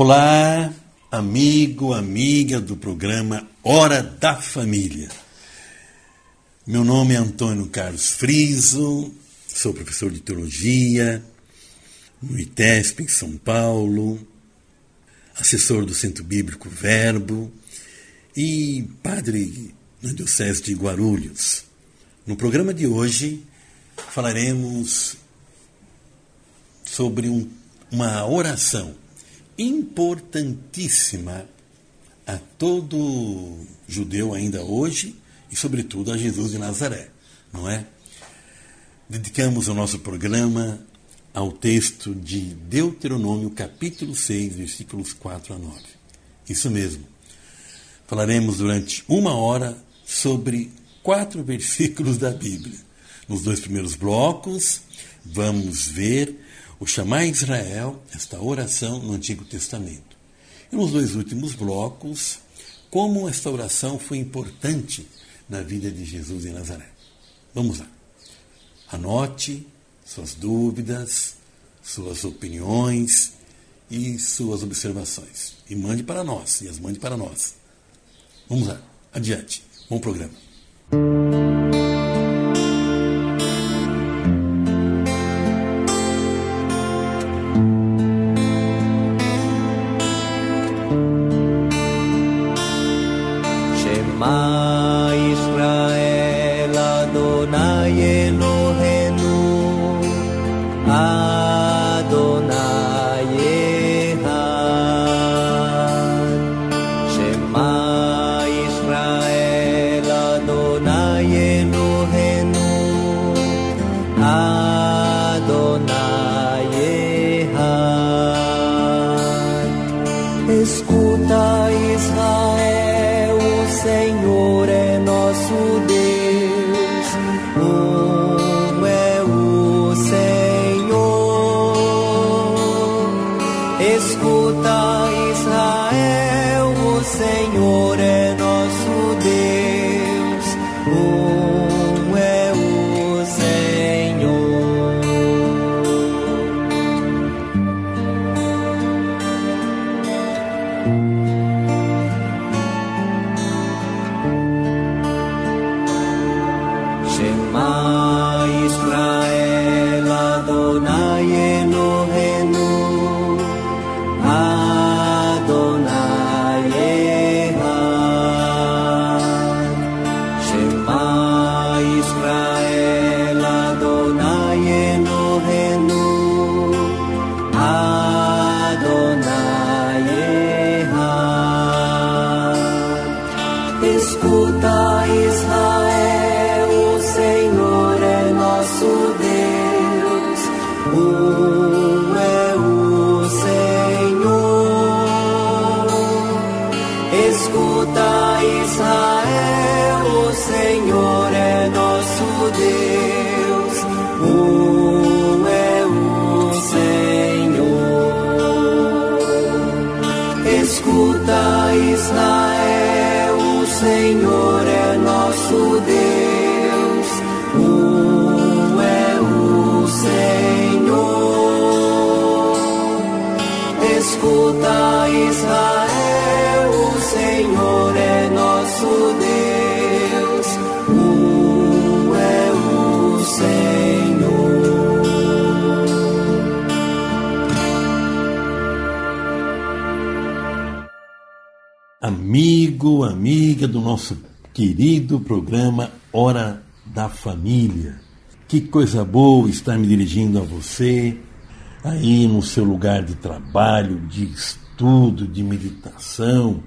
Olá, amigo, amiga do programa Hora da Família. Meu nome é Antônio Carlos Friso, sou professor de teologia no ITESP em São Paulo, assessor do Centro Bíblico Verbo e padre na Diocese de Guarulhos. No programa de hoje falaremos sobre um, uma oração importantíssima a todo judeu ainda hoje e, sobretudo, a Jesus de Nazaré, não é? Dedicamos o nosso programa ao texto de Deuteronômio, capítulo 6, versículos 4 a 9. Isso mesmo. Falaremos durante uma hora sobre quatro versículos da Bíblia. Nos dois primeiros blocos, vamos ver o chamar Israel, esta oração no Antigo Testamento. E nos dois últimos blocos, como esta oração foi importante na vida de Jesus em Nazaré. Vamos lá. Anote suas dúvidas, suas opiniões e suas observações. E mande para nós, e as mande para nós. Vamos lá, adiante. Bom programa. Ah. Amigo, amiga do nosso querido programa Hora da Família. Que coisa boa estar me dirigindo a você aí no seu lugar de trabalho, de estudo, de meditação,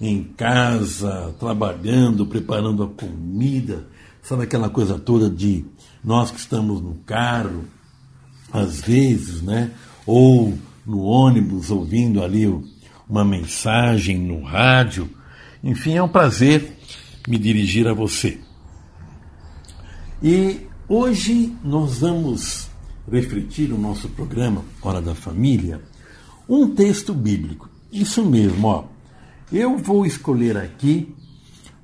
em casa, trabalhando, preparando a comida, sabe aquela coisa toda de nós que estamos no carro, às vezes, né? Ou no ônibus ouvindo ali uma mensagem no rádio. Enfim, é um prazer me dirigir a você. E hoje nós vamos refletir no nosso programa Hora da Família um texto bíblico. Isso mesmo, ó. Eu vou escolher aqui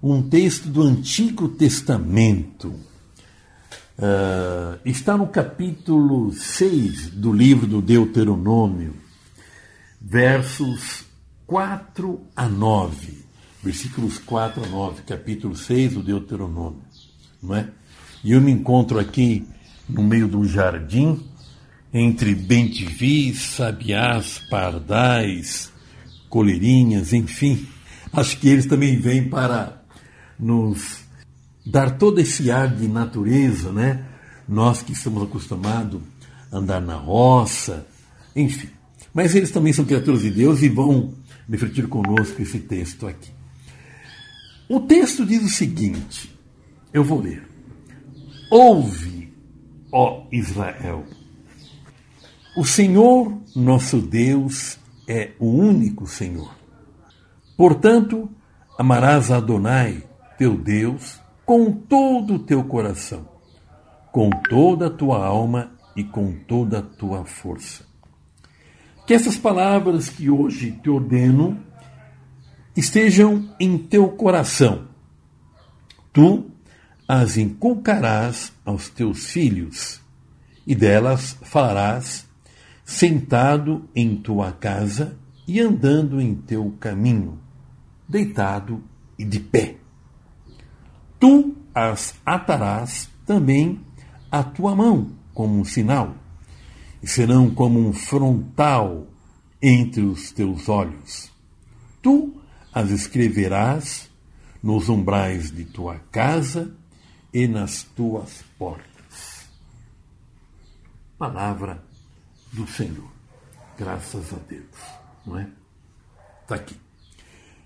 um texto do Antigo Testamento. Uh, está no capítulo 6 do livro do Deuteronômio versos 4 a 9. Versículos 4 a 9, capítulo 6 do Deuteronômio. Não é? E eu me encontro aqui no meio do jardim, entre bentivis, sabiás, pardais, coleirinhas, enfim. Acho que eles também vêm para nos dar todo esse ar de natureza, né? Nós que estamos acostumados a andar na roça, enfim. Mas eles também são criaturas de Deus e vão refletir conosco esse texto aqui. O texto diz o seguinte: eu vou ler. Ouve, ó Israel. O Senhor nosso Deus é o único Senhor. Portanto, amarás Adonai, teu Deus, com todo o teu coração, com toda a tua alma e com toda a tua força. Que essas palavras que hoje te ordeno estejam em teu coração. Tu as inculcarás aos teus filhos, e delas falarás sentado em tua casa e andando em teu caminho, deitado e de pé. Tu as atarás também à tua mão como um sinal, e serão como um frontal entre os teus olhos. Tu as escreverás nos umbrais de tua casa e nas tuas portas. Palavra do Senhor. Graças a Deus. Não é? Está aqui.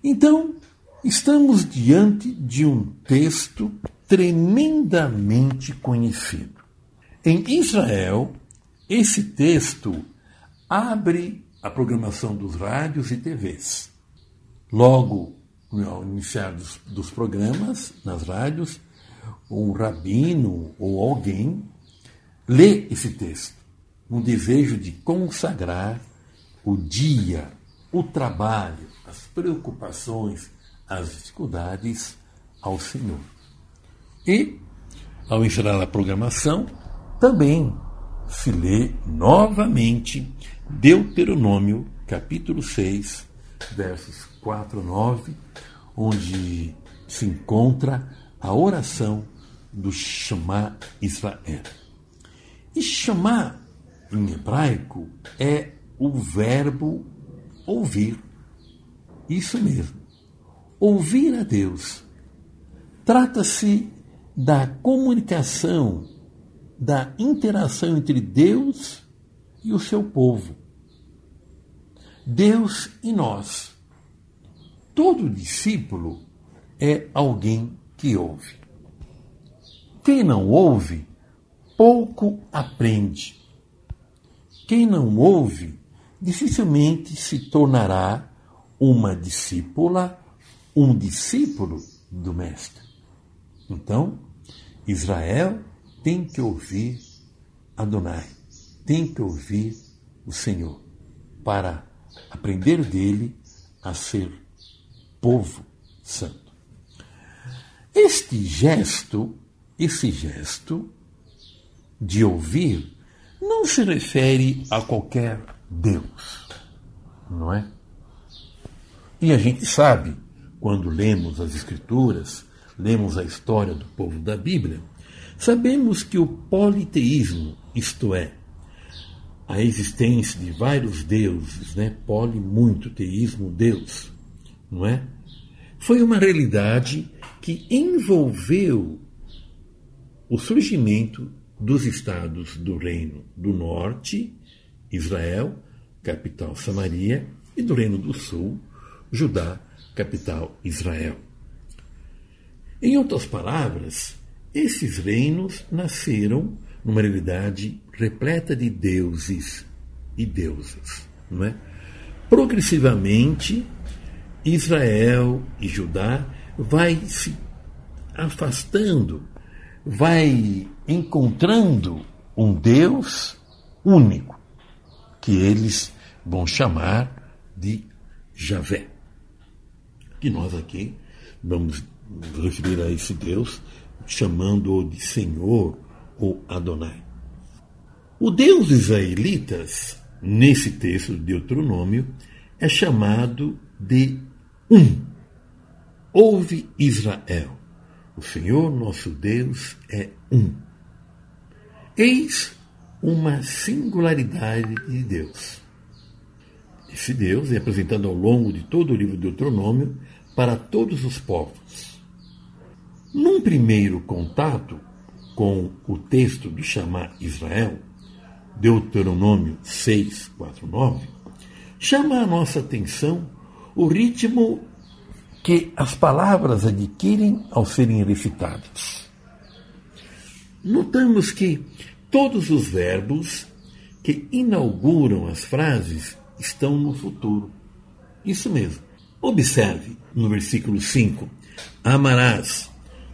Então, estamos diante de um texto tremendamente conhecido. Em Israel, esse texto abre a programação dos rádios e TVs. Logo, ao iniciar dos, dos programas nas rádios, um rabino ou alguém lê esse texto, um desejo de consagrar o dia, o trabalho, as preocupações, as dificuldades ao Senhor. E, ao encerrar a programação, também se lê novamente Deuteronômio, capítulo 6, versos 4 a 9, onde se encontra a oração do Shema Israel. E Shema, em hebraico, é o verbo ouvir. Isso mesmo. Ouvir a Deus. Trata-se da comunicação, da interação entre Deus e o seu povo. Deus e nós. Todo discípulo é alguém que ouve. Quem não ouve, pouco aprende. Quem não ouve, dificilmente se tornará uma discípula, um discípulo do Mestre. Então, Israel tem que ouvir Adonai, tem que ouvir o Senhor, para aprender dele a ser povo santo. Este gesto, esse gesto de ouvir, não se refere a qualquer Deus, não é? E a gente sabe, quando lemos as Escrituras, lemos a história do povo da Bíblia, sabemos que o politeísmo, isto é, a existência de vários deuses, né? Poli, muito, teísmo, Deus, não é? Foi uma realidade que envolveu o surgimento dos estados do Reino do Norte, Israel, capital Samaria, e do Reino do Sul, Judá, capital Israel. Em outras palavras, esses reinos nasceram numa realidade repleta de deuses e deusas, não é? Progressivamente, Israel e Judá vai se afastando, vai encontrando um Deus único, que eles vão chamar de Javé. Que nós aqui vamos referir a esse Deus chamando-o de Senhor ou Adonai. O Deus israelitas nesse texto de Deuteronômio, é chamado de um. Ouve Israel, o Senhor nosso Deus é um. Eis uma singularidade de Deus. Esse Deus é apresentado ao longo de todo o livro de Deuteronômio para todos os povos. Num primeiro contato com o texto do chamar Israel, Deuteronômio 6, 4, 9, chama a nossa atenção o ritmo que as palavras adquirem ao serem recitadas. Notamos que todos os verbos que inauguram as frases estão no futuro. Isso mesmo. Observe no versículo 5: amarás.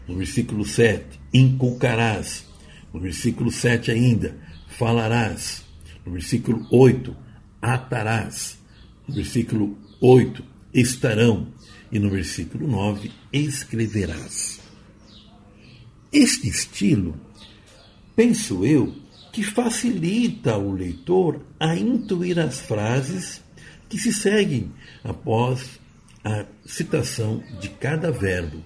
No versículo 7, inculcarás. No versículo 7 ainda, falarás. No versículo 8, atarás. No versículo 8, estarão. E no versículo 9, escreverás. Este estilo, penso eu, que facilita ao leitor a intuir as frases que se seguem após a citação de cada verbo,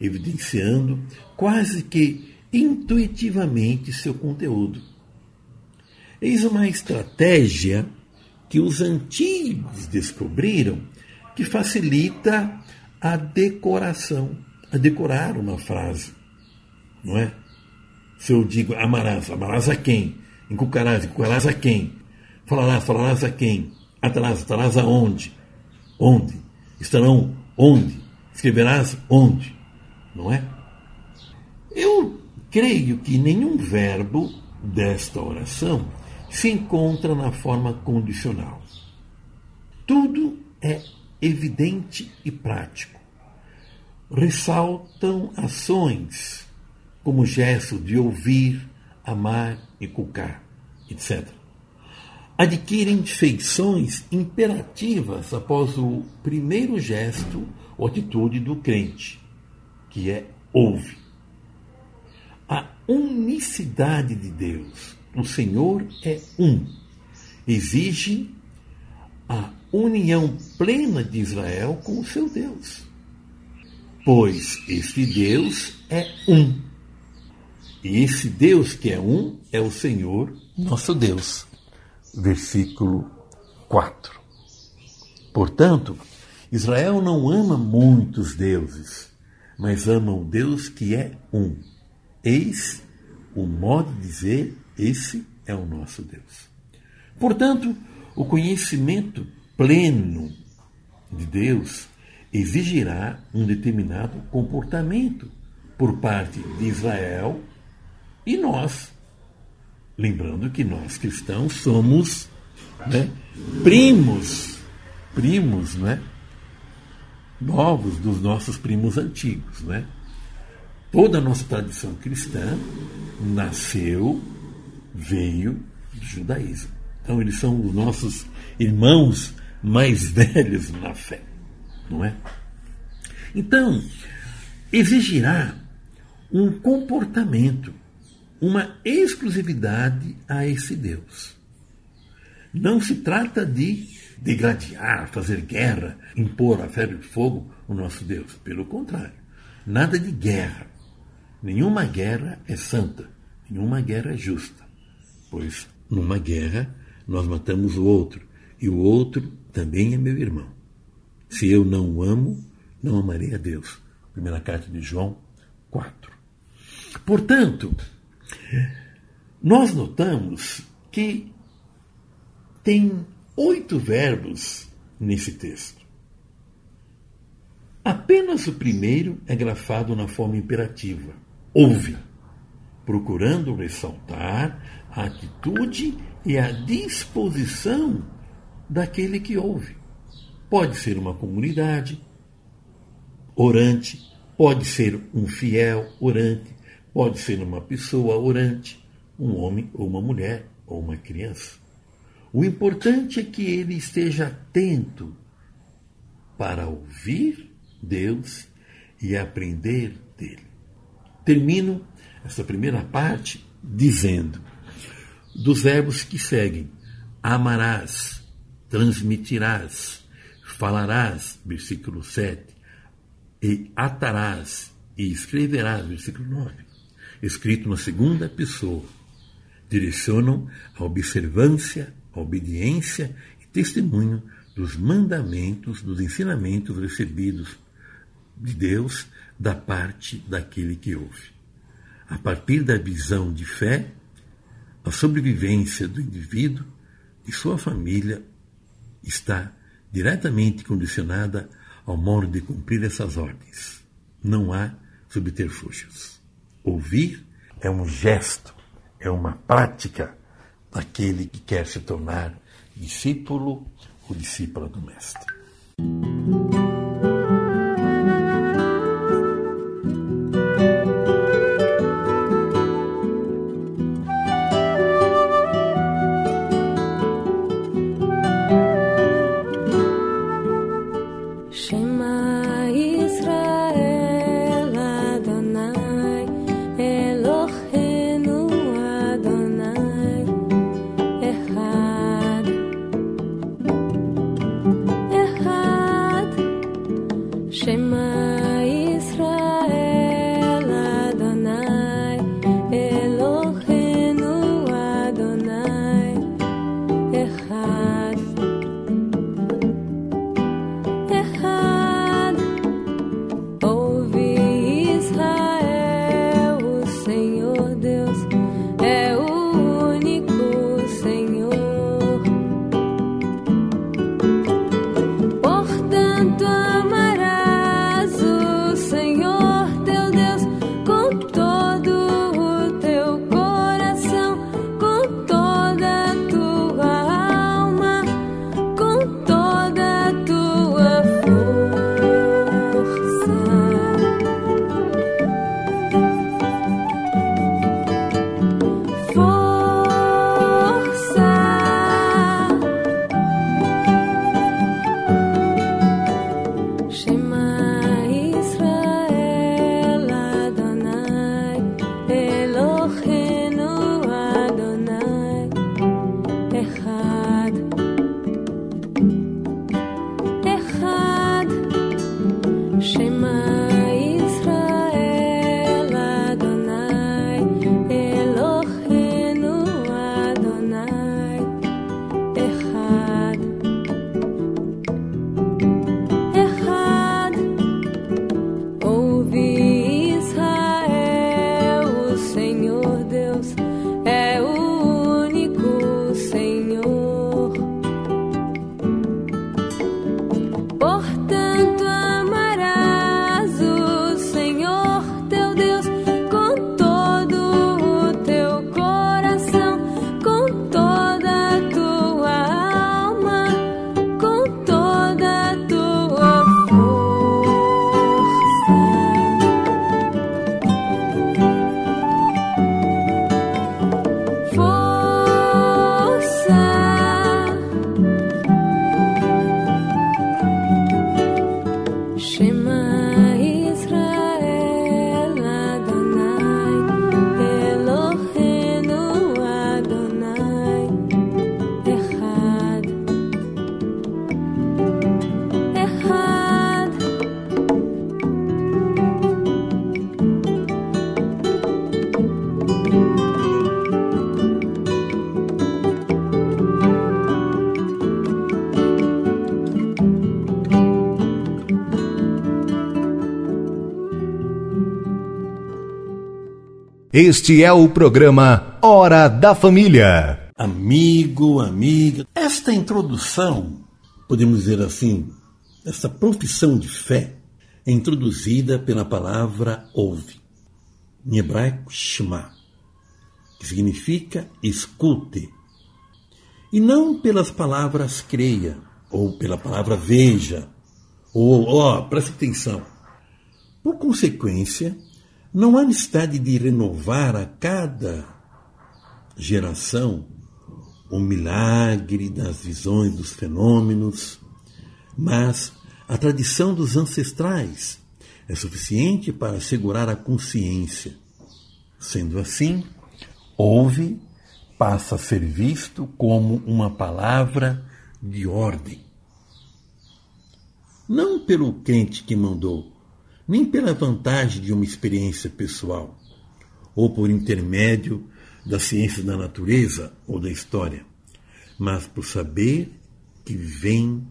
evidenciando quase que intuitivamente seu conteúdo. Eis uma estratégia que os antigos descobriram que facilita a decoração, a decorar uma frase, não é? Se eu digo amarás, amarás a quem? Encucarás, encucarás a quem? Falarás, falarás a quem? Atarás, atarás aonde? Onde? Estarão onde? Escreverás onde? Não é? Eu creio que nenhum verbo desta oração se encontra na forma condicional. Tudo é evidente e prático. Ressaltam ações como gesto de ouvir, amar, inculcar, etc. Adquirem feições imperativas após o primeiro gesto ou atitude do crente, que é ouve. A unicidade de Deus, o Senhor é um, exige a união plena de Israel com o seu Deus. Pois este Deus é um. E esse Deus que é um é o Senhor nosso Deus. Versículo 4. Portanto, Israel não ama muitos deuses, mas ama o Deus que é um. Eis o modo de dizer: esse é o nosso Deus. Portanto, o conhecimento pleno de Deus exigirá um determinado comportamento por parte de Israel e nós. Lembrando que nós cristãos somos né, primos, primos, né? Novos dos nossos primos antigos, né? Toda a nossa tradição cristã nasceu, veio do judaísmo. Então eles são os nossos irmãos mais velhos na fé, não é? Então, exigirá um comportamento uma exclusividade a esse Deus. Não se trata de degladiar, fazer guerra, impor a ferro e fogo o nosso Deus. Pelo contrário, nada de guerra. Nenhuma guerra é santa, nenhuma guerra é justa. Pois numa guerra nós matamos o outro, e o outro também é meu irmão. Se eu não o amo, não amarei a Deus. Primeira carta de João 4. Portanto, nós notamos que tem oito verbos nesse texto. Apenas o primeiro é grafado na forma imperativa. Ouve, procurando ressaltar a atitude e a disposição daquele que ouve. Pode ser uma comunidade orante, pode ser um fiel orante, Pode ser uma pessoa orante, um homem ou uma mulher ou uma criança. O importante é que ele esteja atento para ouvir Deus e aprender dele. Termino essa primeira parte dizendo dos verbos que seguem: amarás, transmitirás, falarás, versículo 7, e atarás e escreverás, versículo 9, escrito na segunda pessoa, direcionam a observância, a obediência e testemunho dos mandamentos, dos ensinamentos recebidos de Deus da parte daquele que ouve. A partir da visão de fé, a sobrevivência do indivíduo e sua família está diretamente condicionada ao modo de cumprir essas ordens. Não há subterfúgios. Ouvir é um gesto, é uma prática daquele que quer se tornar discípulo ou discípula do Mestre. Este é o programa Hora da Família. Amigo, amiga, esta introdução, podemos dizer assim, essa profissão de fé é introduzida pela palavra ouve, em hebraico shema, que significa escute, e não pelas palavras creia, ou pela palavra veja, ou ó, oh, preste atenção. Por consequência, não há necessidade de renovar a cada geração o milagre das visões dos fenômenos, mas a tradição dos ancestrais é suficiente para assegurar a consciência. Sendo assim, ouve passa a ser visto como uma palavra de ordem. Não pelo crente que mandou, nem pela vantagem de uma experiência pessoal, ou por intermédio da ciência da natureza ou da história, mas por saber que vem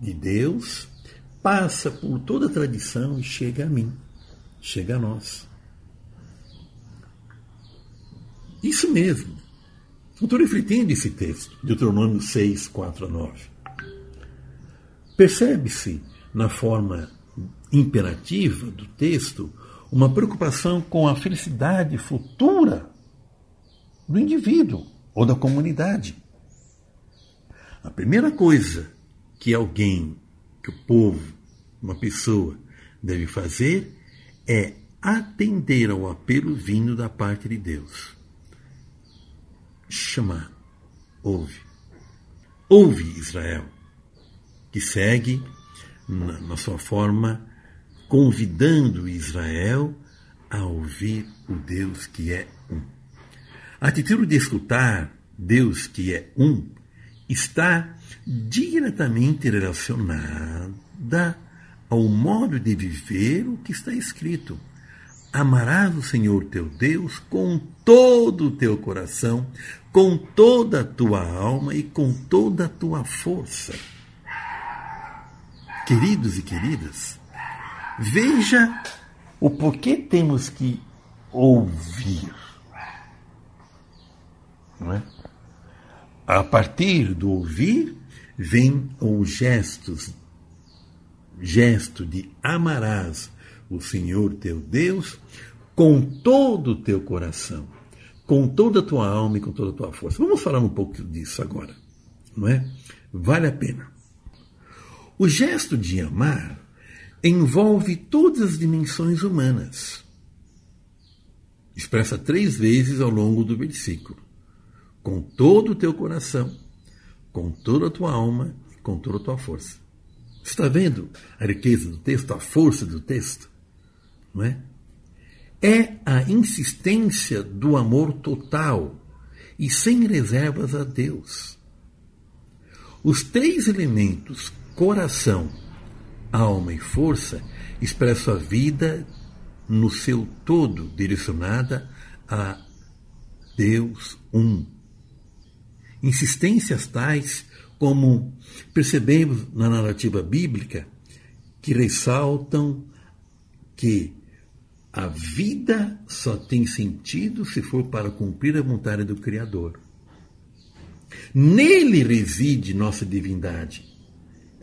de Deus, passa por toda a tradição e chega a mim, chega a nós. Isso mesmo. Estou refletindo esse texto, Deuteronômio 6, 4 a 9. Percebe-se, na forma imperativa do texto, uma preocupação com a felicidade futura do indivíduo ou da comunidade. A primeira coisa que alguém, que o povo, uma pessoa, deve fazer é atender ao apelo vindo da parte de Deus. Chamar. Ouve. Ouve Israel, que segue na, na sua forma convidando Israel a ouvir o Deus que é um. A atitude de escutar Deus que é um está diretamente relacionada ao modo de viver o que está escrito. Amarás o Senhor teu Deus com todo o teu coração, com toda a tua alma e com toda a tua força. Queridos e queridas, veja o porquê temos que ouvir. Não é? A partir do ouvir, vem os gestos, gesto de amarás o Senhor teu Deus com todo o teu coração, com toda a tua alma e com toda a tua força. Vamos falar um pouco disso agora, não é? Vale a pena. O gesto de amar envolve todas as dimensões humanas. Expressa três vezes ao longo do versículo com todo o teu coração, com toda a tua alma, com toda a tua força. Está vendo a riqueza do texto, a força do texto? Não é? É a insistência do amor total e sem reservas a Deus. Os três elementos, coração, alma e força, expressam a vida no seu todo direcionada a Deus um insistências tais como percebemos na narrativa bíblica que ressaltam que a vida só tem sentido se for para cumprir a vontade do Criador. Nele reside nossa divindade.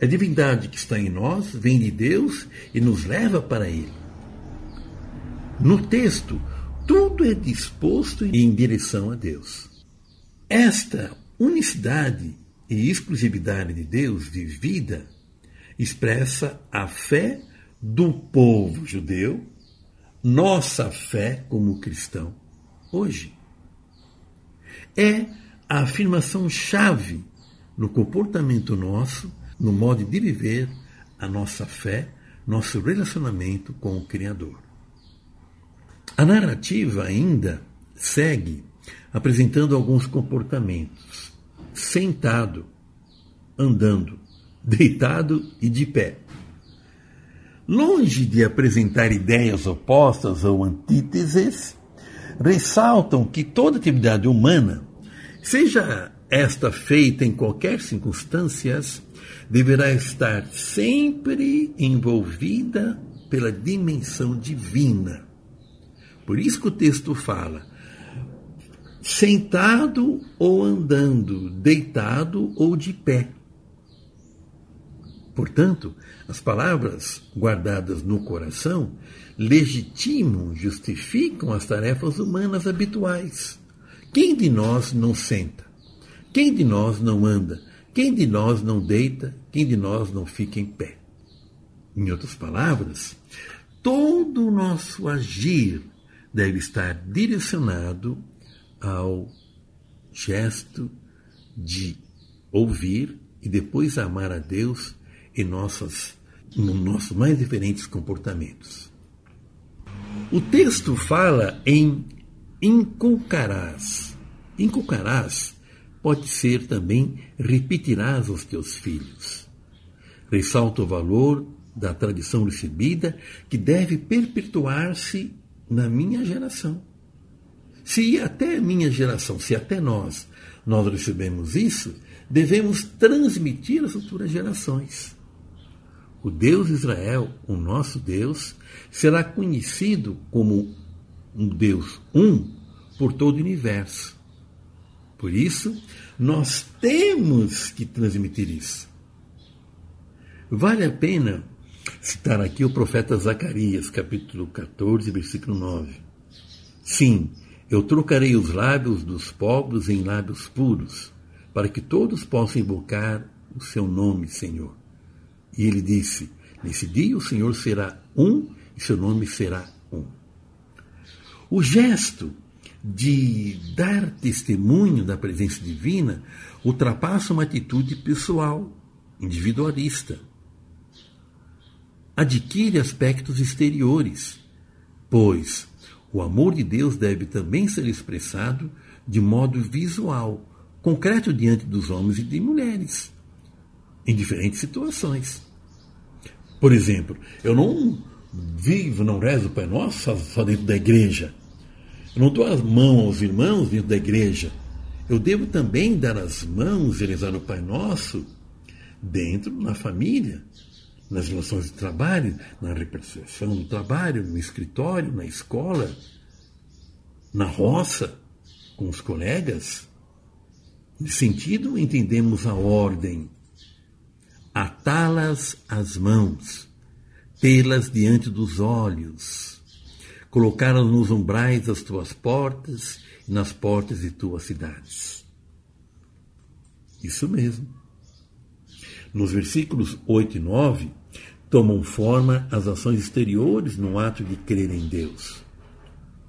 A divindade que está em nós vem de Deus e nos leva para Ele. No texto, tudo é disposto em direção a Deus. Esta unicidade e exclusividade de Deus de vida expressa a fé do povo judeu, nossa fé como cristão hoje. É a afirmação chave no comportamento nosso, no modo de viver a nossa fé, nosso relacionamento com o Criador. A narrativa ainda segue apresentando alguns comportamentos: sentado, andando, deitado e de pé. Longe de apresentar ideias opostas ou antíteses, ressaltam que toda atividade humana, seja esta feita em qualquer circunstâncias, deverá estar sempre envolvida pela dimensão divina. Por isso que o texto fala: sentado ou andando, deitado ou de pé. Portanto, as palavras guardadas no coração legitimam, justificam as tarefas humanas habituais. Quem de nós não senta? Quem de nós não anda? Quem de nós não deita? Quem de nós não fica em pé? Em outras palavras, todo o nosso agir deve estar direcionado ao gesto de ouvir e depois amar a Deus em nossas, nos nossos mais diferentes comportamentos. O texto fala em inculcarás. inculcarás pode ser também repetirás aos teus filhos. Ressalta o valor da tradição recebida que deve perpetuar-se na minha geração. Se até a minha geração, se até nós, nós recebemos isso, devemos transmitir às futuras gerações. O Deus Israel, o nosso Deus, será conhecido como um Deus um por todo o universo. Por isso, nós temos que transmitir isso. Vale a pena citar aqui o profeta Zacarias, capítulo 14, versículo 9. Sim, eu trocarei os lábios dos pobres em lábios puros, para que todos possam invocar o seu nome, Senhor. E ele disse: Nesse dia o Senhor será um e seu nome será um. O gesto de dar testemunho da presença divina ultrapassa uma atitude pessoal, individualista. Adquire aspectos exteriores, pois o amor de Deus deve também ser expressado de modo visual, concreto diante dos homens e de mulheres, em diferentes situações. Por exemplo, eu não vivo, não rezo o Pai Nosso só dentro da igreja. Eu não dou as mãos aos irmãos dentro da igreja. Eu devo também dar as mãos e rezar o Pai Nosso dentro, na família, nas relações de trabalho, na representação do trabalho, no escritório, na escola, na roça, com os colegas. Nesse sentido, entendemos a ordem. Atá-las as mãos, tê-las diante dos olhos, colocá-las nos umbrais das tuas portas e nas portas de tuas cidades. Isso mesmo. Nos versículos 8 e 9, tomam forma as ações exteriores no ato de crer em Deus,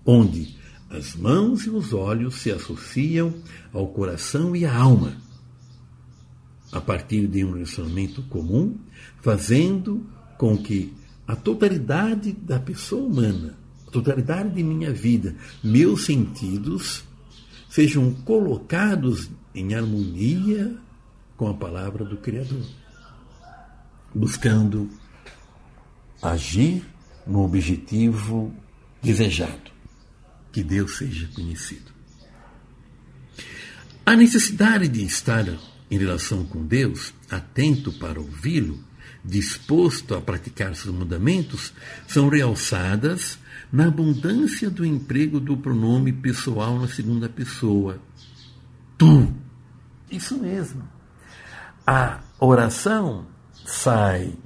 onde as mãos e os olhos se associam ao coração e à alma, a partir de um relacionamento comum, fazendo com que a totalidade da pessoa humana, totalidade de minha vida, meus sentidos, sejam colocados em harmonia com a palavra do Criador, buscando agir no objetivo desejado, que Deus seja conhecido. A necessidade de estar em relação com Deus, atento para ouvi-lo, disposto a praticar seus mandamentos, são realçadas na abundância do emprego do pronome pessoal na segunda pessoa. Tu. Isso mesmo. A oração sai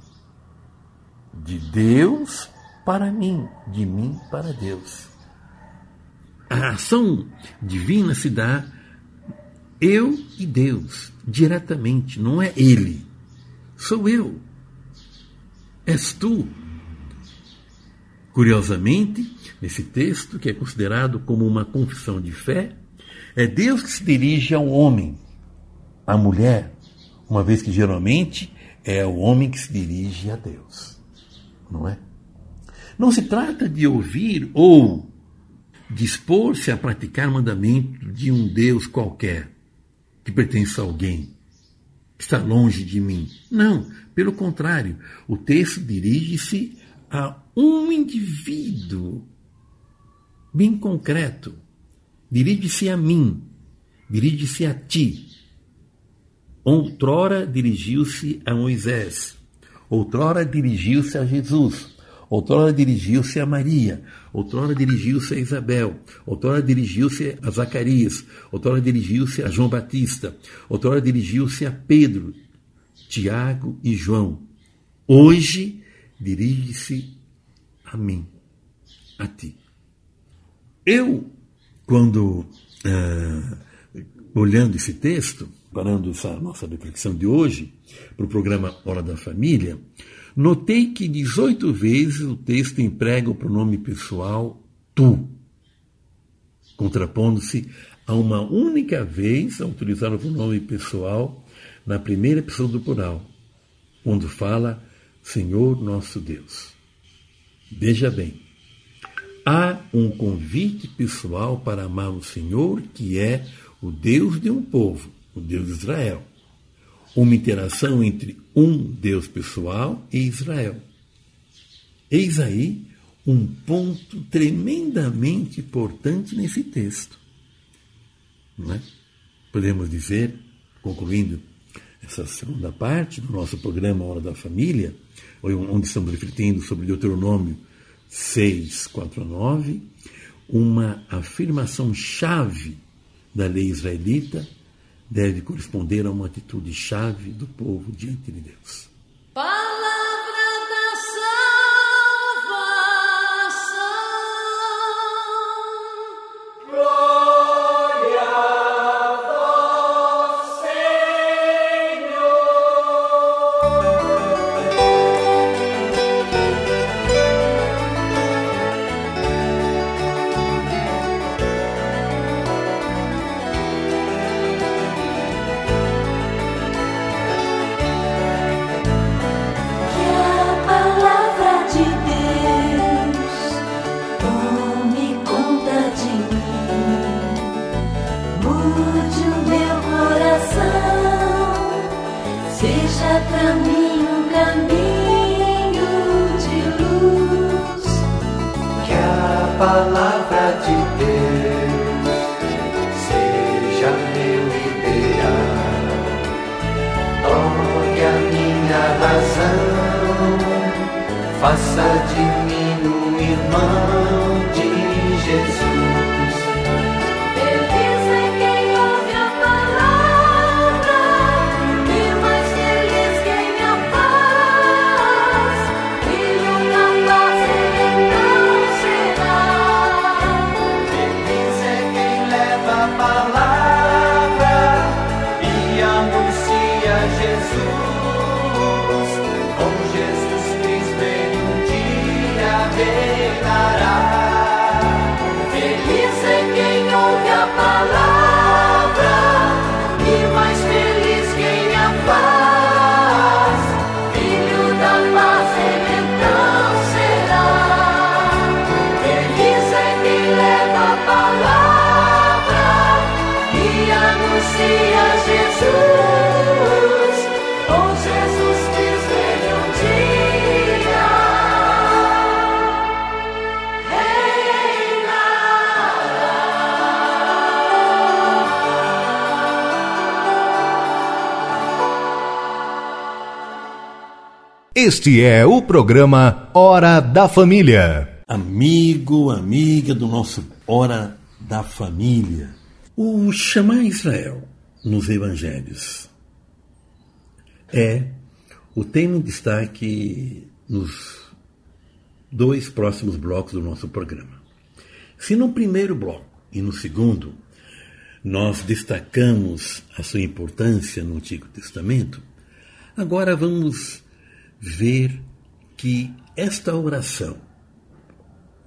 de Deus para mim, de mim para Deus. A ação divina se dá eu e Deus, diretamente, não é Ele. Sou eu. És tu. Curiosamente, nesse texto, que é considerado como uma confissão de fé, é Deus que se dirige ao homem, à mulher, uma vez que geralmente é o homem que se dirige a Deus não é? Não se trata de ouvir ou dispor-se a praticar mandamento de um Deus qualquer, que pertence a alguém, que está longe de mim. Não, pelo contrário, o texto dirige-se a um indivíduo bem concreto. Dirige-se a mim, dirige-se a ti. Outrora dirigiu-se a Moisés, Outrora dirigiu-se a Jesus, outrora dirigiu-se a Maria, outrora dirigiu-se a Isabel, outrora dirigiu-se a Zacarias, outrora dirigiu-se a João Batista, outrora dirigiu-se a Pedro, Tiago e João. Hoje dirige-se a mim, a ti. Eu, quando uh, olhando esse texto, parando essa nossa reflexão de hoje para o programa Hora da Família, notei que 18 vezes o texto emprega o pronome pessoal tu, contrapondo-se a uma única vez a utilizar o pronome pessoal na primeira pessoa do plural, quando fala Senhor nosso Deus. Veja bem, há um convite pessoal para amar o Senhor que é o Deus de um povo, o Deus de Israel. Uma interação entre um Deus pessoal e Israel. Eis aí um ponto tremendamente importante nesse texto. Não é? Podemos dizer, concluindo essa segunda parte do nosso programa Hora da Família, onde estamos refletindo sobre Deuteronômio 6, 4 a 9, uma afirmação chave da lei israelita deve corresponder a uma atitude chave do povo diante de Deus. Este é o programa Hora da Família. Amigo, amiga do nosso Hora da Família. O chamar Israel nos evangelhos é o tema em destaque nos dois próximos blocos do nosso programa. Se no primeiro bloco e no segundo nós destacamos a sua importância no Antigo Testamento, agora vamos ver que esta oração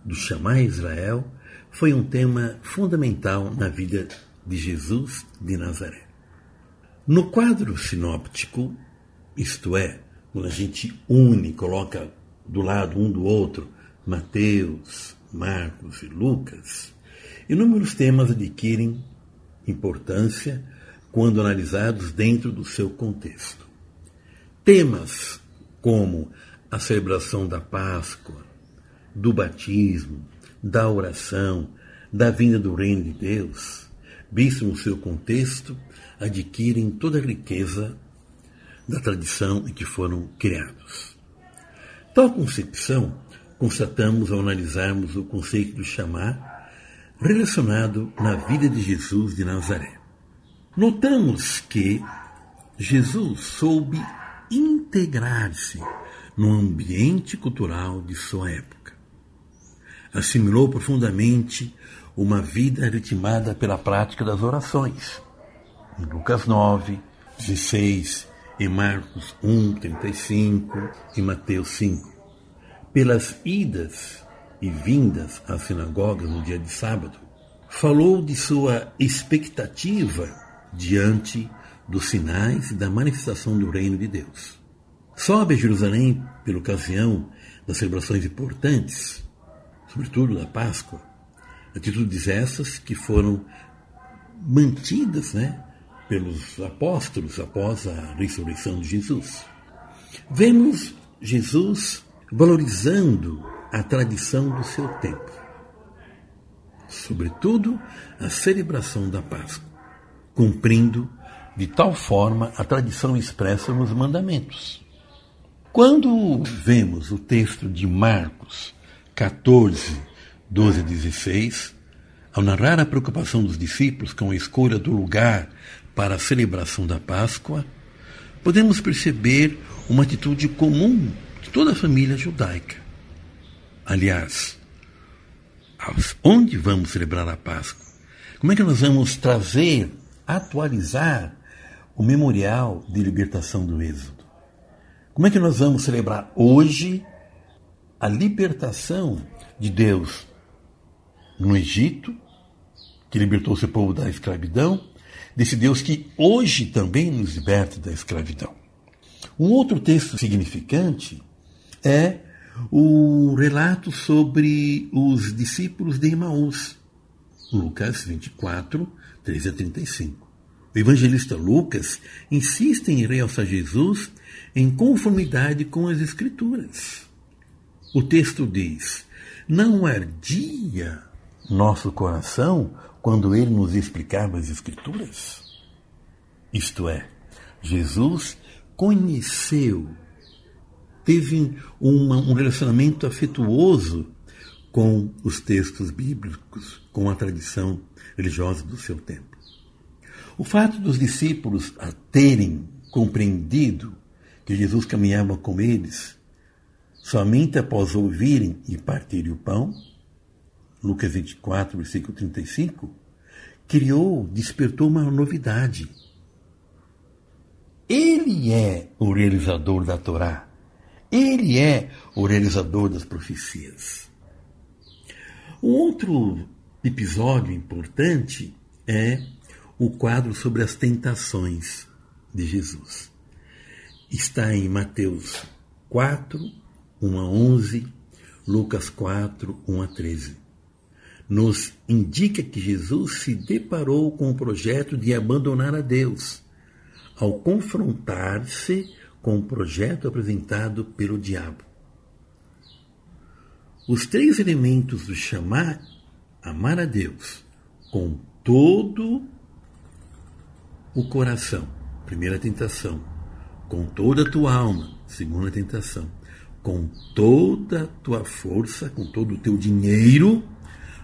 do chamar Israel foi um tema fundamental na vida de Jesus de Nazaré. No quadro sinóptico, isto é, quando a gente une, coloca do lado um do outro Mateus, Marcos e Lucas, inúmeros temas adquirem importância quando analisados dentro do seu contexto. Temas como a celebração da Páscoa, do batismo, da oração, da vinda do reino de Deus, visto no seu contexto, adquirem toda a riqueza da tradição em que foram criados. Tal concepção constatamos ao analisarmos o conceito do chamar relacionado na vida de Jesus de Nazaré. Notamos que Jesus soube integrar-se no ambiente cultural de sua época. Assimilou profundamente uma vida ritmada pela prática das orações. Em Lucas 9, 16, em Marcos 1, 35 e Mateus 5. Pelas idas e vindas às sinagogas no dia de sábado, falou de sua expectativa diante dos sinais da manifestação do reino de Deus. Sobe a Jerusalém pela ocasião das celebrações importantes, sobretudo da Páscoa, atitudes essas que foram mantidas né, pelos apóstolos após a ressurreição de Jesus. Vemos Jesus valorizando a tradição do seu tempo, sobretudo a celebração da Páscoa, cumprindo de tal forma a tradição expressa nos mandamentos. Quando vemos o texto de Marcos 14, 12 a 16, ao narrar a preocupação dos discípulos com a escolha do lugar para a celebração da Páscoa, podemos perceber uma atitude comum de toda a família judaica. Aliás, onde vamos celebrar a Páscoa? Como é que nós vamos trazer, atualizar o memorial de libertação do Êxodo? Como é que nós vamos celebrar hoje a libertação de Deus no Egito, que libertou seu povo da escravidão, desse Deus que hoje também nos liberta da escravidão. Um outro texto significante é o relato sobre os discípulos de Emaús, Lucas 24, 13 a 35. O evangelista Lucas insiste em realçar Jesus em conformidade com as Escrituras. O texto diz: Não ardia nosso coração quando ele nos explicava as Escrituras? Isto é, Jesus conheceu, teve uma, um relacionamento afetuoso com os textos bíblicos, com a tradição religiosa do seu tempo. O fato dos discípulos terem compreendido que Jesus caminhava com eles somente após ouvirem e partirem o pão Lucas 24, versículo 35, criou, despertou uma novidade. Ele é o realizador da Torá. Ele é o realizador das profecias. Um outro episódio importante é o quadro sobre as tentações de Jesus. Está em Mateus 4, 1 a 11, Lucas 4, 1 a 13 nos indica que Jesus se deparou com o projeto de abandonar a Deus, ao confrontar-se com o projeto apresentado pelo diabo. Os três elementos do chamar amar a Deus com todo o coração, primeira tentação, com toda a tua alma, segunda tentação, com toda a tua força, com todo o teu dinheiro,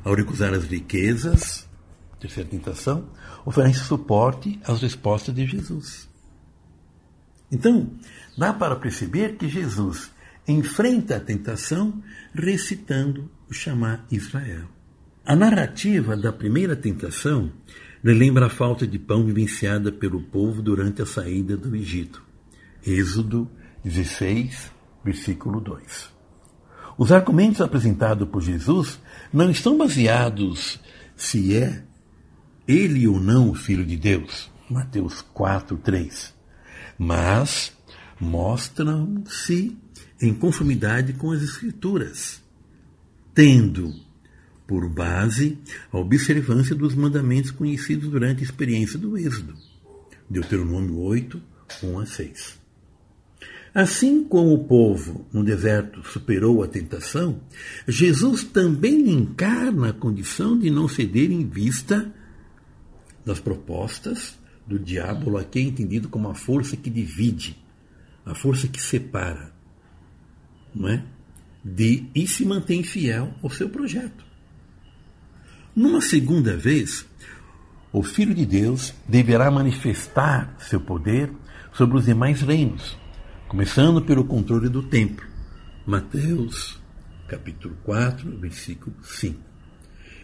ao recusar as riquezas, terceira tentação, oferece suporte às respostas de Jesus. Então, dá para perceber que Jesus enfrenta a tentação recitando o chamar Israel. A narrativa da primeira tentação lembra a falta de pão vivenciada pelo povo durante a saída do Egito. Êxodo 16, versículo 2. Os argumentos apresentados por Jesus não estão baseados se é ele ou não o Filho de Deus, Mateus 4, 3, mas mostram-se em conformidade com as Escrituras, tendo por base a observância dos mandamentos conhecidos durante a experiência do Êxodo, Deuteronômio 8, 1 a 6. Assim como o povo no deserto superou a tentação, Jesus também encarna a condição de não ceder em vista das propostas do diabo, aqui é entendido como a força que divide, a força que separa, não é? De, e se mantém fiel ao seu projeto. Numa segunda vez, o Filho de Deus deverá manifestar seu poder sobre os demais reinos começando pelo controle do templo. Mateus, capítulo 4, versículo 5.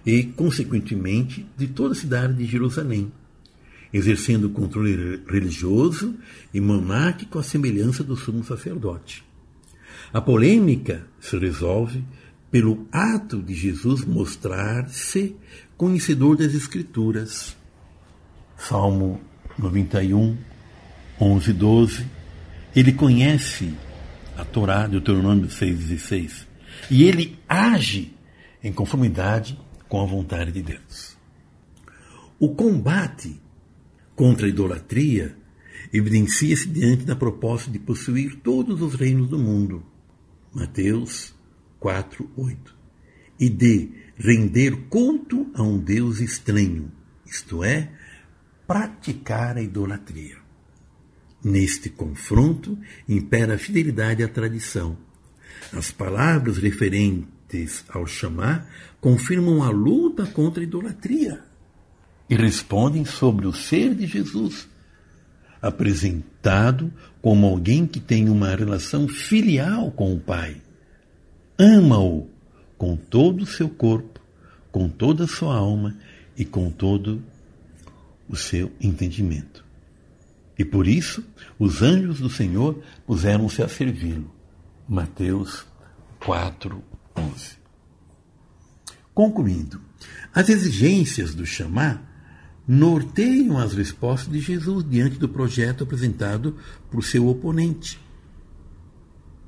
E, consequentemente, de toda a cidade de Jerusalém, exercendo o controle religioso e monárquico à semelhança do sumo sacerdote. A polêmica se resolve pelo ato de Jesus mostrar-se conhecedor das Escrituras. Salmo 91, 11, 12 ele conhece a Torá, Deuteronômio 6,16. E ele age em conformidade com a vontade de Deus. O combate contra a idolatria evidencia-se diante da proposta de possuir todos os reinos do mundo. Mateus 4, 8. E de render culto a um Deus estranho, isto é, praticar a idolatria. Neste confronto impera a fidelidade à tradição. As palavras referentes ao chamar confirmam a luta contra a idolatria e respondem sobre o ser de Jesus, apresentado como alguém que tem uma relação filial com o Pai. Ama-o com todo o seu corpo, com toda a sua alma e com todo o seu entendimento. E por isso os anjos do Senhor puseram-se a servi-lo. Mateus 4, 11. Concluindo, as exigências do chamar norteiam as respostas de Jesus diante do projeto apresentado por seu oponente.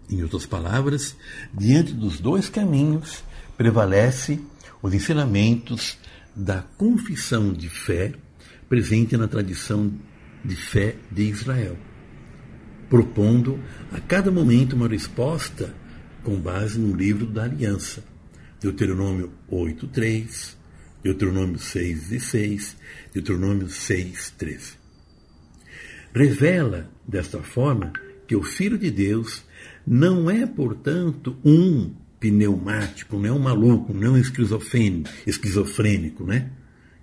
Em outras palavras, diante dos dois caminhos prevalece os ensinamentos da confissão de fé presente na tradição de fé de Israel, propondo a cada momento uma resposta com base no livro da aliança, Deuteronômio 8:3, Deuteronômio 6:16, Deuteronômio 6:13. Revela desta forma que o Filho de Deus não é, portanto, um pneumático, não é um maluco, não é um esquizofrênico, esquizofrênico né?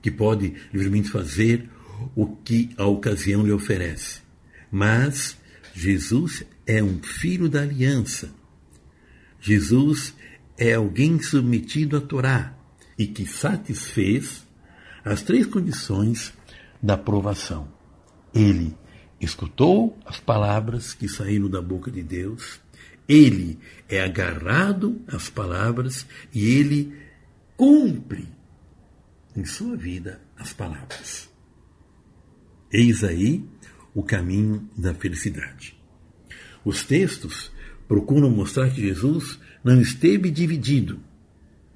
que pode livremente fazer o que a ocasião lhe oferece. Mas Jesus é um filho da aliança. Jesus é alguém submetido à Torá e que satisfez as três condições da aprovação. Ele escutou as palavras que saíram da boca de Deus, ele é agarrado às palavras e ele cumpre em sua vida as palavras. Eis aí o caminho da felicidade. Os textos procuram mostrar que Jesus não esteve dividido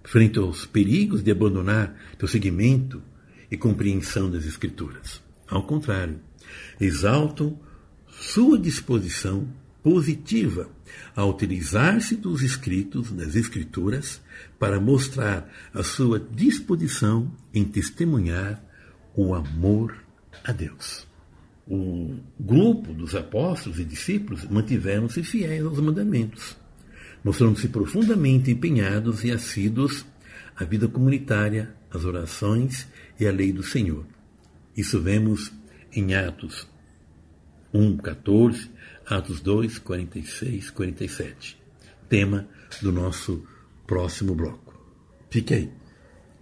frente aos perigos de abandonar seu seguimento e compreensão das Escrituras. Ao contrário, exaltam sua disposição positiva a utilizar-se dos escritos, das Escrituras, para mostrar a sua disposição em testemunhar o amor a Deus. O grupo dos apóstolos e discípulos mantiveram-se fiéis aos mandamentos, mostrando-se profundamente empenhados e assíduos à vida comunitária, às orações e à lei do Senhor. Isso vemos em Atos 1, 14, Atos 2, 46, 47. Tema do nosso próximo bloco. Fique aí.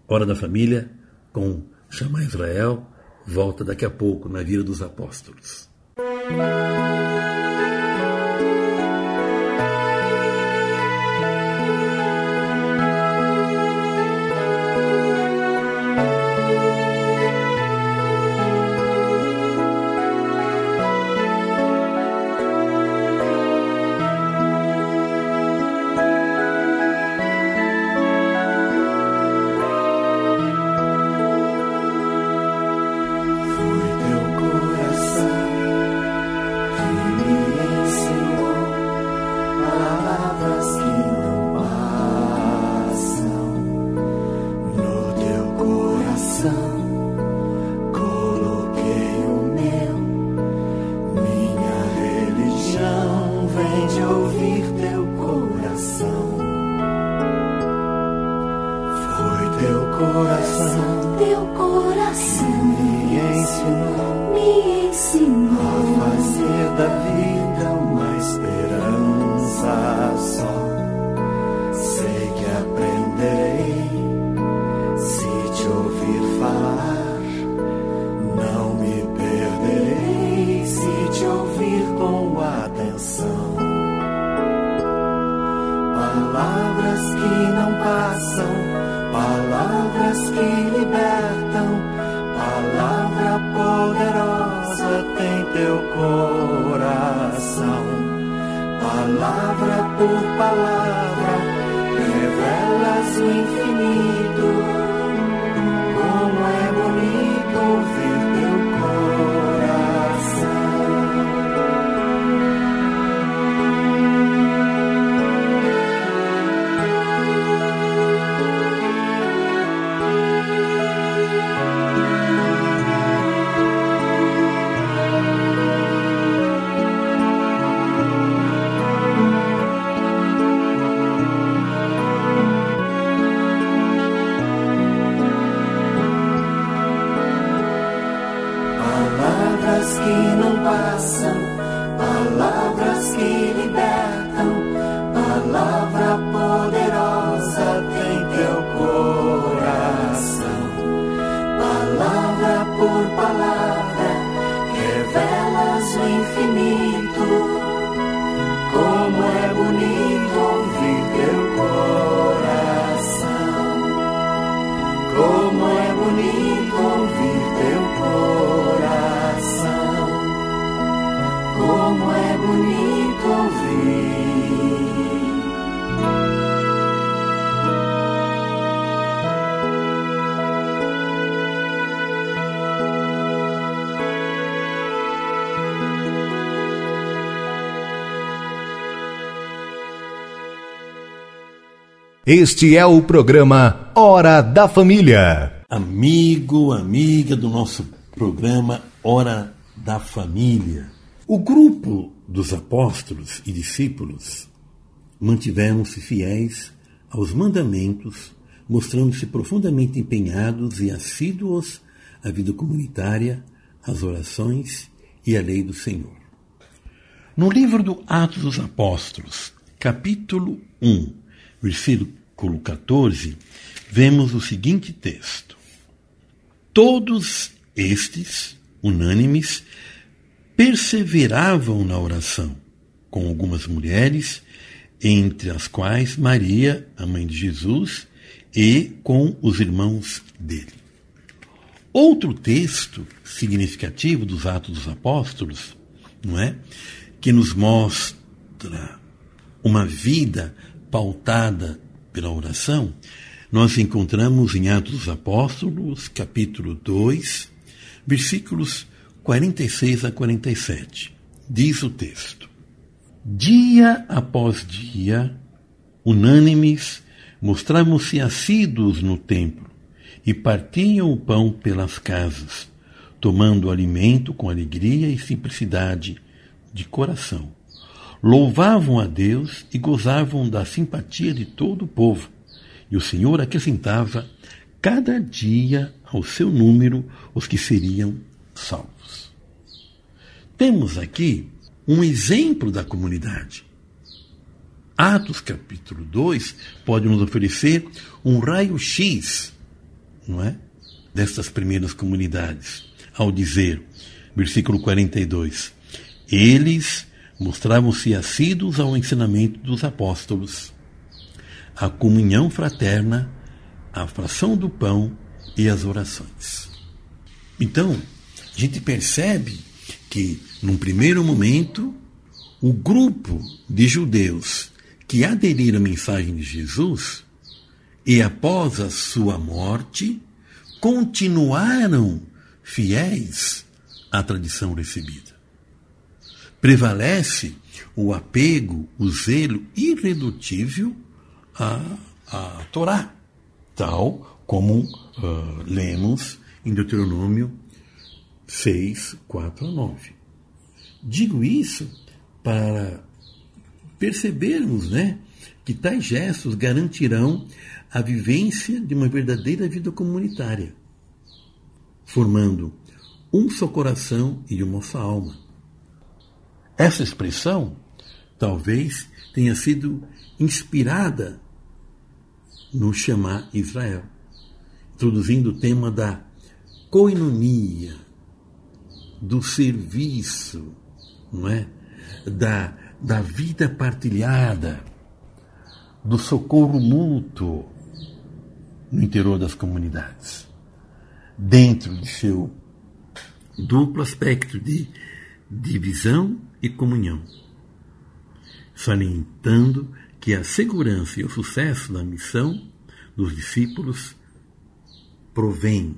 Hora da Família com Chamar Israel. Volta daqui a pouco na Vila dos Apóstolos. o palavras que não passam, palavras que libertam, palavra poderosa. Este é o programa Hora da Família. Amigo, amiga do nosso programa Hora da Família. O grupo dos apóstolos e discípulos mantiveram-se fiéis aos mandamentos, mostrando-se profundamente empenhados e assíduos à vida comunitária, às orações e à lei do Senhor. No livro do Atos dos Apóstolos, capítulo 1, versículo 14, vemos o seguinte texto: Todos estes, unânimes, perseveravam na oração, com algumas mulheres, entre as quais Maria, a mãe de Jesus, e com os irmãos dele. Outro texto significativo dos Atos dos Apóstolos, não é? Que nos mostra uma vida pautada pela oração, nós encontramos em Atos dos Apóstolos, capítulo 2, versículos 46 a 47. Diz o texto: Dia após dia, unânimes, mostravam-se assíduos no templo e partiam o pão pelas casas, tomando alimento com alegria e simplicidade de coração. Louvavam a Deus e gozavam da simpatia de todo o povo. E o Senhor acrescentava cada dia ao seu número os que seriam salvos. Temos aqui um exemplo da comunidade. Atos capítulo 2 pode nos oferecer um raio-x, não é? Destas primeiras comunidades, ao dizer, versículo 42, eles mostravam-se assíduos ao ensinamento dos apóstolos, à comunhão fraterna, à fração do pão e às orações. Então, a gente percebe que, num primeiro momento, o grupo de judeus que aderiram à mensagem de Jesus e, após a sua morte, continuaram fiéis à tradição recebida. Prevalece o apego, o zelo irredutível à, à Torá, tal como uh, lemos em Deuteronômio 6, 4 a 9. Digo isso para percebermos né, que tais gestos garantirão a vivência de uma verdadeira vida comunitária, formando um só coração e uma só alma. Essa expressão talvez tenha sido inspirada no chamar Israel, introduzindo o tema da coinonia, do serviço, não é? Da, da vida partilhada, do socorro mútuo no interior das comunidades, dentro de seu duplo aspecto de divisão e comunhão, salientando que a segurança e o sucesso da missão dos discípulos provém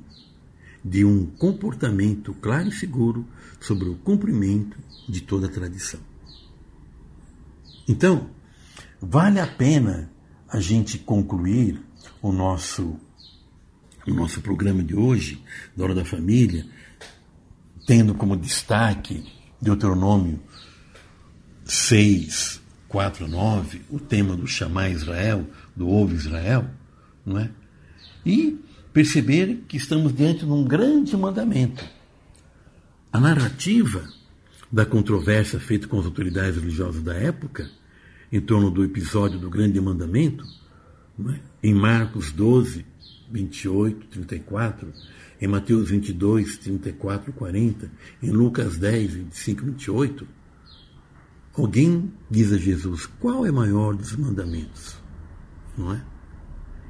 de um comportamento claro e seguro sobre o cumprimento de toda a tradição. Então, vale a pena a gente concluir o nosso o nosso programa de hoje, da Hora da Família, tendo como destaque Deuteronômio 6, 4 9, o tema do chamar Israel, do ouve Israel, não é? E perceber que estamos diante de um grande mandamento. A narrativa da controvérsia feita com as autoridades religiosas da época, em torno do episódio do grande mandamento, é? em Marcos 12, 28, 34, em Mateus 22, 34, 40, em Lucas 10, 25, 28, alguém diz a Jesus: qual é maior dos mandamentos? Não é?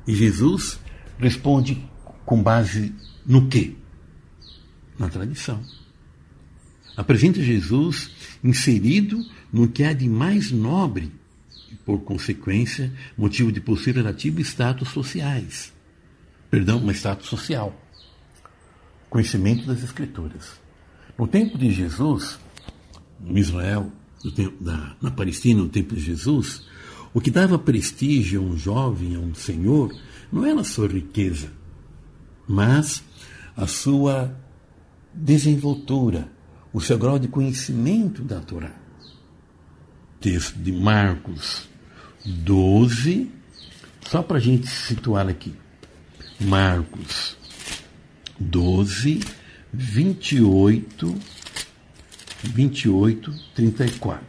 E Jesus responde com base no quê? Na tradição. Apresenta Jesus inserido no que há de mais nobre e, por consequência, motivo de possuir relativo status sociais. Perdão, um status social. Conhecimento das Escrituras. No tempo de Jesus, no Israel, tempo da, na Palestina, no tempo de Jesus, O que dava prestígio a um jovem, a um senhor, não era a sua riqueza, mas a sua desenvoltura, o seu grau de conhecimento da Torá. Texto de Marcos 12, só para a gente situar aqui. Marcos 12, 28, 28, 34.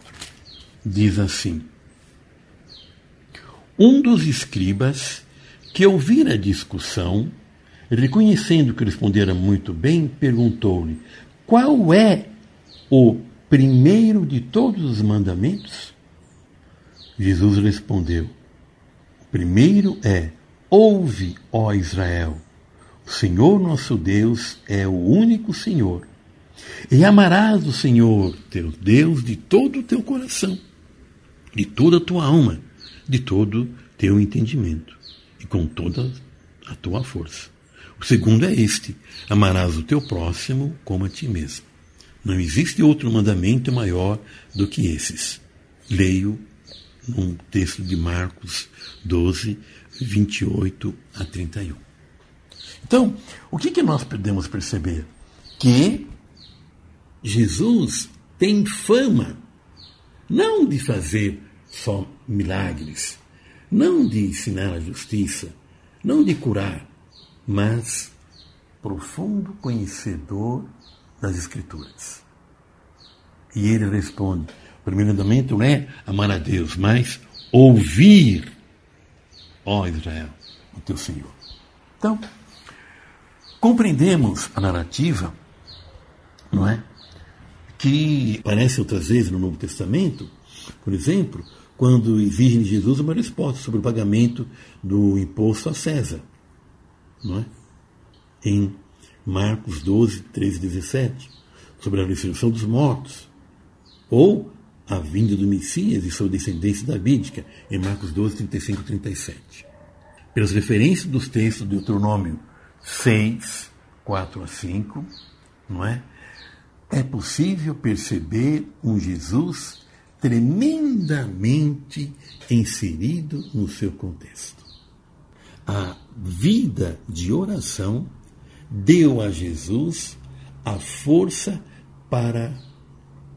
Diz assim: Um dos escribas que ouvira a discussão, reconhecendo que respondera muito bem, perguntou-lhe: Qual é o primeiro de todos os mandamentos? Jesus respondeu: O primeiro é: Ouve, ó Israel, o Senhor nosso Deus é o único Senhor. E amarás o Senhor, teu Deus, de todo o teu coração, de toda a tua alma, de todo teu entendimento e com toda a tua força. O segundo é este: amarás o teu próximo como a ti mesmo. Não existe outro mandamento maior do que esses. Leio num texto de Marcos 12, 28 a 31. Então, o que, que nós podemos perceber? Que Jesus tem fama não de fazer só milagres, não de ensinar a justiça, não de curar, mas profundo conhecedor das Escrituras. E ele responde: o primeiro mandamento não é amar a Deus, mas ouvir, ó Israel, o teu Senhor. Então, compreendemos a narrativa, não é? Que aparece outras vezes no Novo Testamento, por exemplo, quando exigem de Jesus uma resposta sobre o pagamento do imposto a César, não é? Em Marcos 12, 13 17, sobre a ressurreição dos mortos, ou a vinda do Messias e sua descendência davídica, em Marcos 12, 35 e 37. Pelas referências dos textos do Deuteronômio 6, 4 a 5, não é? É possível perceber um Jesus tremendamente inserido no seu contexto. A vida de oração deu a Jesus a força para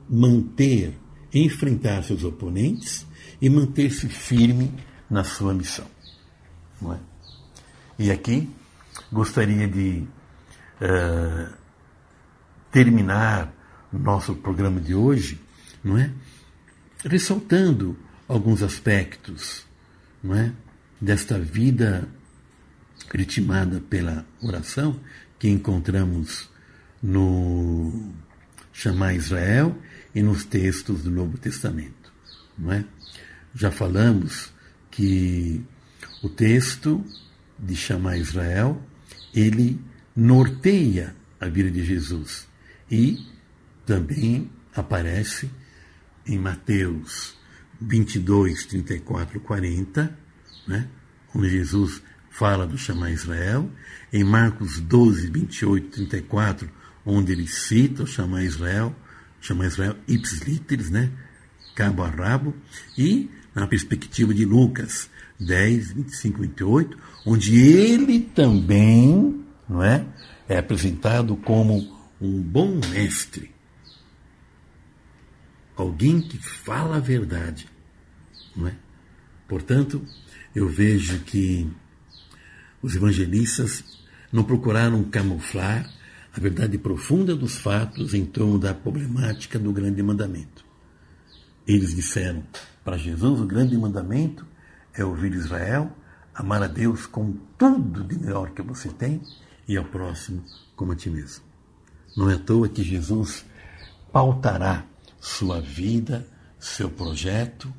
manter, enfrentar seus oponentes e manter-se firme na sua missão. É? E aqui gostaria de uh, terminar nosso programa de hoje, não é? Ressaltando alguns aspectos, não é? Desta vida ritmada pela oração que encontramos no Chamar Israel e nos textos do Novo Testamento, não é? Já falamos que o texto de Chamar Israel ele norteia a vida de Jesus e também aparece em Mateus 22, 34, 40, né, onde Jesus fala do chamar Israel, em Marcos 12, 28, 34, onde ele cita o chamar Israel, chamar Israel ipsis literis, né, cabo a rabo, e na perspectiva de Lucas 10, 25, 28, onde ele também não é, é apresentado como um bom mestre, alguém que fala a verdade. Não é? Portanto, eu vejo que os evangelistas não procuraram camuflar a verdade profunda dos fatos em torno da problemática do grande mandamento. Eles disseram para Jesus: o grande mandamento é ouvir Israel, amar a Deus com tudo de melhor que você tem e ao próximo como a ti mesmo. Não é à toa que Jesus pautará sua vida, seu projeto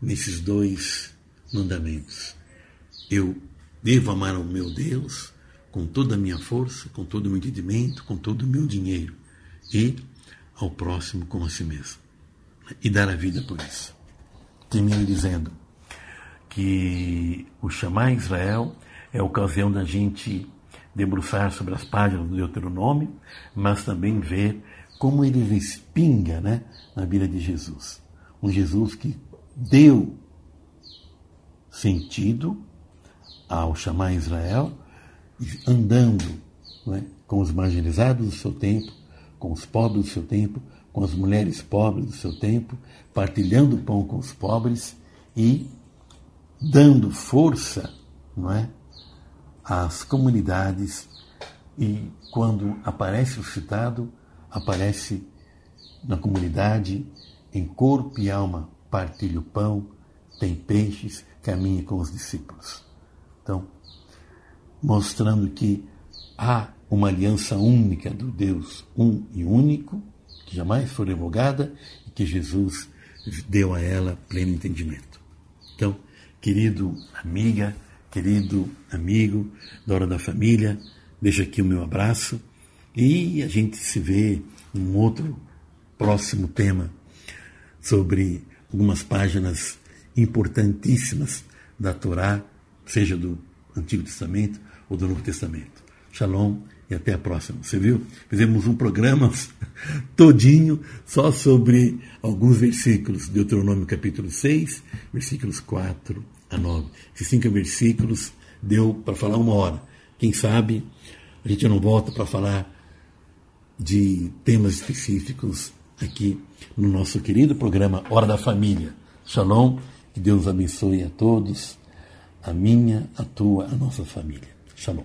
nesses dois mandamentos. Eu devo amar o meu Deus com toda a minha força, com todo o meu entendimento, com todo o meu dinheiro e ao próximo como a si mesmo. E dar a vida por isso. Termino dizendo: que o chamar Israel é a ocasião da gente debruçar sobre as páginas do Deuteronômio, mas também ver como ele respinga né, na vida de Jesus. Um Jesus que deu sentido ao chamar Israel, andando é, com os marginalizados do seu tempo, com os pobres do seu tempo, com as mulheres pobres do seu tempo, partilhando o pão com os pobres e dando força não é, às comunidades. E quando aparece o citado, aparece na comunidade, em corpo e alma, partilha o pão, tem peixes, caminha com os discípulos. Então, mostrando que há uma aliança única do Deus um e único, que jamais foi revogada e que Jesus deu a ela pleno entendimento. Então, querido amiga, querido amigo da Hora da Família, deixo aqui o meu abraço e a gente se vê num outro próximo tema sobre algumas páginas importantíssimas da Torá, seja do Antigo Testamento ou do Novo Testamento. Shalom e até a próxima. Você viu? Fizemos um programa todinho só sobre alguns versículos. Deuteronômio capítulo 6, versículos 4 a 9. Esses cinco versículos deu para falar uma hora. Quem sabe a gente não volta para falar de temas específicos aqui no nosso querido programa Hora da Família. Shalom, que Deus abençoe a todos, a minha, a tua, a nossa família. Shalom.